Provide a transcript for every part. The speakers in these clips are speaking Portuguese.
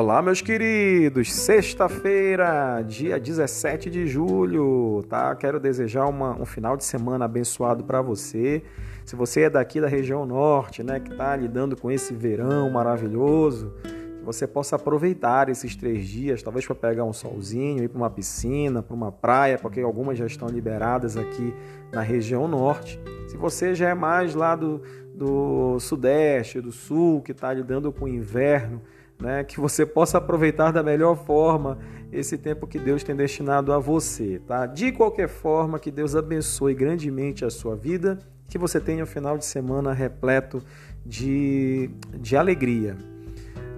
Olá, meus queridos! Sexta-feira, dia 17 de julho, tá? Quero desejar uma, um final de semana abençoado para você. Se você é daqui da região norte, né, que está lidando com esse verão maravilhoso, que você possa aproveitar esses três dias, talvez para pegar um solzinho, ir para uma piscina, para uma praia, porque algumas já estão liberadas aqui na região norte. Se você já é mais lá do, do sudeste, do sul, que está lidando com o inverno, né, que você possa aproveitar da melhor forma esse tempo que Deus tem destinado a você, tá? De qualquer forma, que Deus abençoe grandemente a sua vida, que você tenha um final de semana repleto de, de alegria.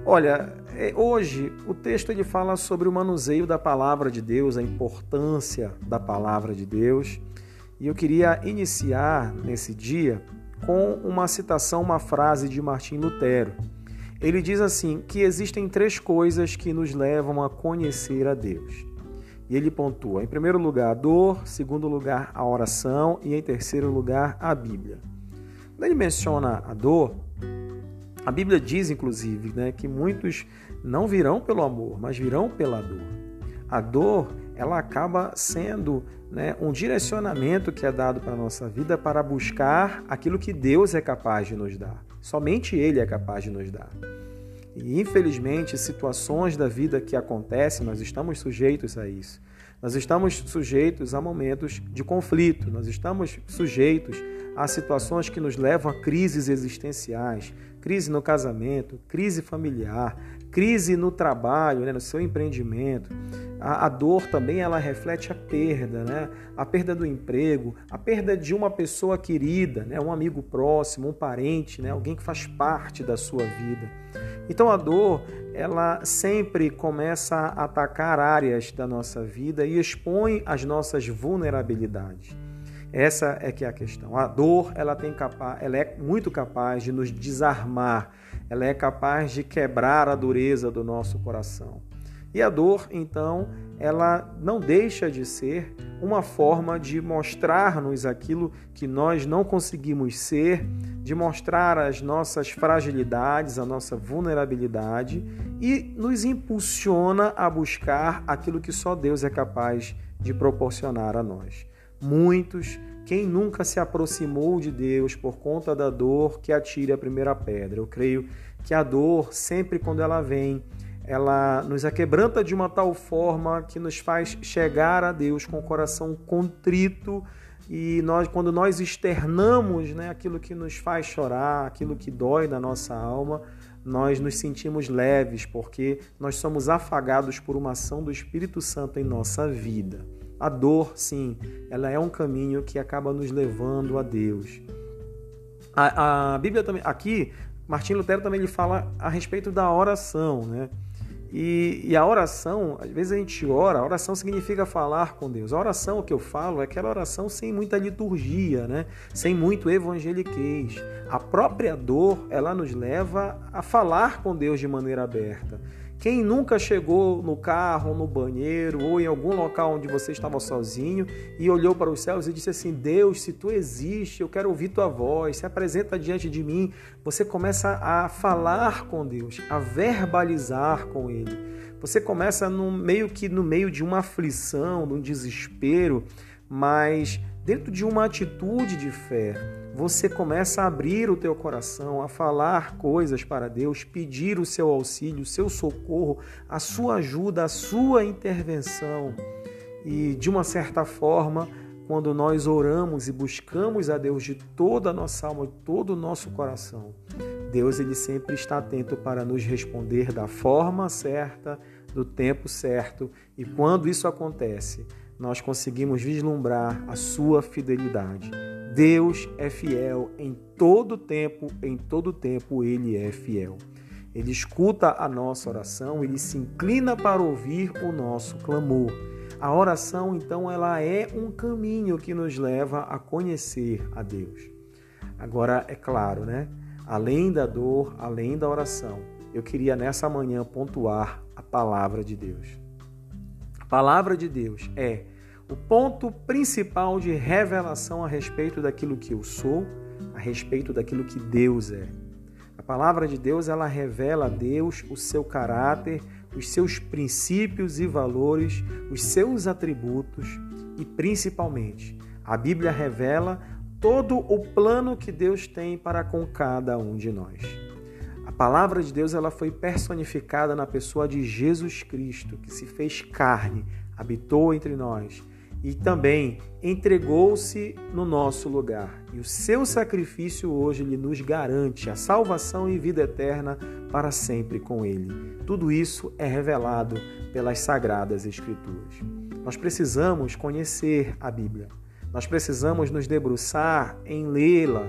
Olha, é, hoje o texto ele fala sobre o manuseio da palavra de Deus, a importância da palavra de Deus. E eu queria iniciar nesse dia com uma citação, uma frase de Martim Lutero. Ele diz assim que existem três coisas que nos levam a conhecer a Deus. E ele pontua, em primeiro lugar, a dor, em segundo lugar, a oração e em terceiro lugar, a Bíblia. Quando ele menciona a dor, a Bíblia diz, inclusive, né, que muitos não virão pelo amor, mas virão pela dor. A dor, ela acaba sendo né, um direcionamento que é dado para a nossa vida para buscar aquilo que Deus é capaz de nos dar. Somente Ele é capaz de nos dar. E infelizmente, situações da vida que acontecem, nós estamos sujeitos a isso. Nós estamos sujeitos a momentos de conflito, nós estamos sujeitos a situações que nos levam a crises existenciais, crise no casamento, crise familiar, crise no trabalho, né, no seu empreendimento. A, a, dor também ela reflete a perda, né? a perda do emprego, a perda de uma pessoa querida, né? um amigo próximo, um parente, né? alguém que faz parte da sua vida. Então a dor ela sempre começa a atacar áreas da nossa vida e expõe as nossas vulnerabilidades. Essa é que é a questão. A dor, ela tem capaz, ela é muito capaz de nos desarmar. Ela é capaz de quebrar a dureza do nosso coração. E a dor, então, ela não deixa de ser uma forma de mostrar-nos aquilo que nós não conseguimos ser, de mostrar as nossas fragilidades, a nossa vulnerabilidade e nos impulsiona a buscar aquilo que só Deus é capaz de proporcionar a nós. Muitos, quem nunca se aproximou de Deus por conta da dor, que atire a primeira pedra. Eu creio que a dor, sempre quando ela vem, ela nos aquebranta de uma tal forma que nos faz chegar a Deus com o coração contrito e nós, quando nós externamos né, aquilo que nos faz chorar, aquilo que dói na nossa alma, nós nos sentimos leves, porque nós somos afagados por uma ação do Espírito Santo em nossa vida. A dor, sim, ela é um caminho que acaba nos levando a Deus. A, a Bíblia também, aqui, Martim Lutero também ele fala a respeito da oração, né? E, e, a oração, às vezes a gente ora, a oração significa falar com Deus. A oração, que eu falo, é aquela oração sem muita liturgia, né? sem muito evangeliquez. A própria dor, ela nos leva a falar com Deus de maneira aberta. Quem nunca chegou no carro, no banheiro ou em algum local onde você estava sozinho e olhou para os céus e disse assim: Deus, se tu existe, eu quero ouvir tua voz, se apresenta diante de mim. Você começa a falar com Deus, a verbalizar com Ele. Você começa no meio que no meio de uma aflição, de um desespero, mas dentro de uma atitude de fé você começa a abrir o teu coração, a falar coisas para Deus, pedir o seu auxílio, o seu socorro, a sua ajuda, a sua intervenção. E de uma certa forma, quando nós oramos e buscamos a Deus de toda a nossa alma, de todo o nosso coração, Deus ele sempre está atento para nos responder da forma certa, do tempo certo, e quando isso acontece, nós conseguimos vislumbrar a sua fidelidade. Deus é fiel em todo tempo, em todo tempo ele é fiel. Ele escuta a nossa oração, ele se inclina para ouvir o nosso clamor. A oração, então, ela é um caminho que nos leva a conhecer a Deus. Agora, é claro, né? Além da dor, além da oração, eu queria nessa manhã pontuar a palavra de Deus. A palavra de Deus é o ponto principal de revelação a respeito daquilo que eu sou, a respeito daquilo que Deus é. palavra de Deus ela revela a Deus, o seu caráter, os seus princípios e valores, os seus atributos e principalmente a Bíblia revela todo o plano que Deus tem para com cada um de nós. Palavra de Deus ela foi personificada na pessoa de Jesus Cristo, que se fez carne, habitou entre nós e também entregou-se no nosso lugar. E o seu sacrifício hoje lhe nos garante a salvação e vida eterna para sempre com ele. Tudo isso é revelado pelas sagradas escrituras. Nós precisamos conhecer a Bíblia. Nós precisamos nos debruçar em lê-la.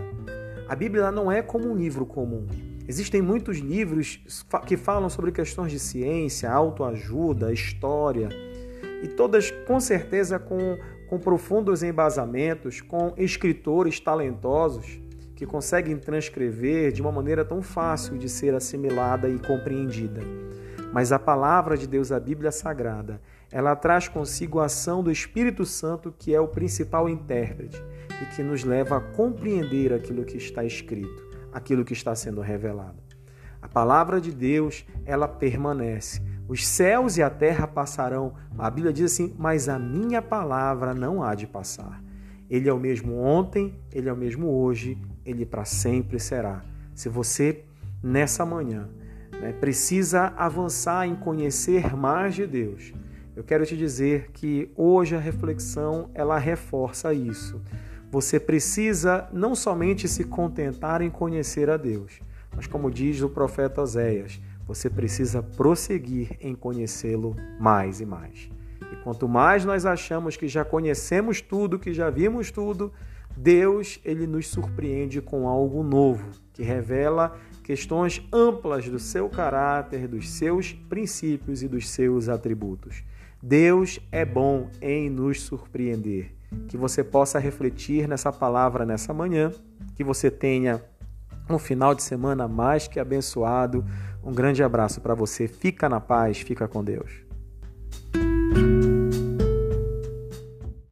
A Bíblia não é como um livro comum. Existem muitos livros que falam sobre questões de ciência, autoajuda, história, e todas com certeza com, com profundos embasamentos, com escritores talentosos que conseguem transcrever de uma maneira tão fácil de ser assimilada e compreendida. Mas a palavra de Deus, a Bíblia Sagrada, ela traz consigo a ação do Espírito Santo, que é o principal intérprete e que nos leva a compreender aquilo que está escrito, aquilo que está sendo revelado. A palavra de Deus, ela permanece. Os céus e a terra passarão. A Bíblia diz assim: Mas a minha palavra não há de passar. Ele é o mesmo ontem, ele é o mesmo hoje, ele para sempre será. Se você, nessa manhã, né, precisa avançar em conhecer mais de Deus, eu quero te dizer que hoje a reflexão ela reforça isso. Você precisa não somente se contentar em conhecer a Deus, mas como diz o profeta Oséias, você precisa prosseguir em conhecê-lo mais e mais. E quanto mais nós achamos que já conhecemos tudo, que já vimos tudo, Deus ele nos surpreende com algo novo, que revela questões amplas do seu caráter, dos seus princípios e dos seus atributos. Deus é bom em nos surpreender. Que você possa refletir nessa palavra nessa manhã, que você tenha um final de semana mais que abençoado. Um grande abraço para você. Fica na paz, fica com Deus.